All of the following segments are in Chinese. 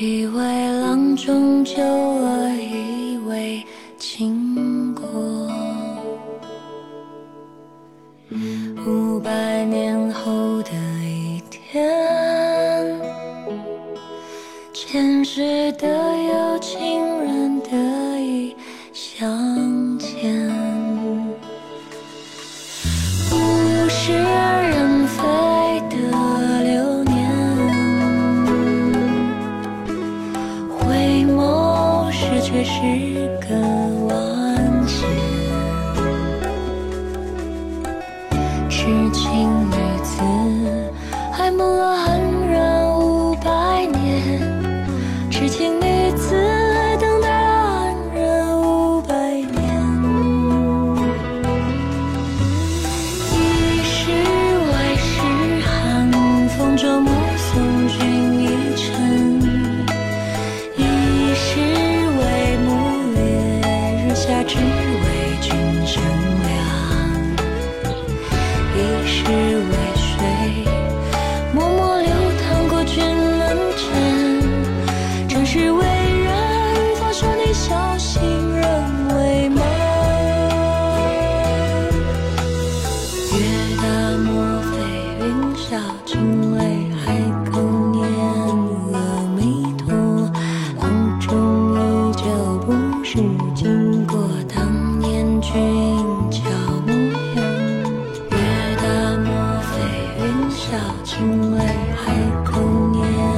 以为郎中救了，以为经过五百年后的一天，前世的有情人的。却是个乘凉一世为谁默默流淌过君门前是为小青梅还童年。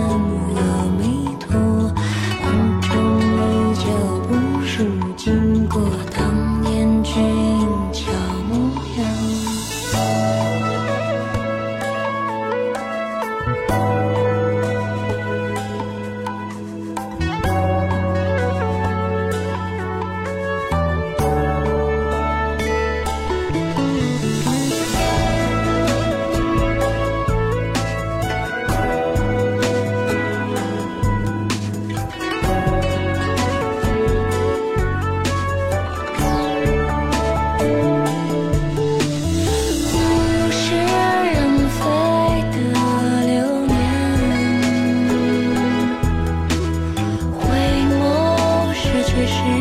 she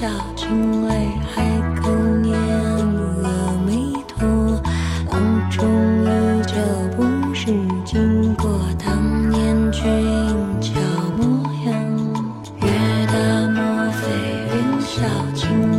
小青梅，还口念阿弥陀，郎中依旧不是经过当年俊俏模样，月大莫非，云小青。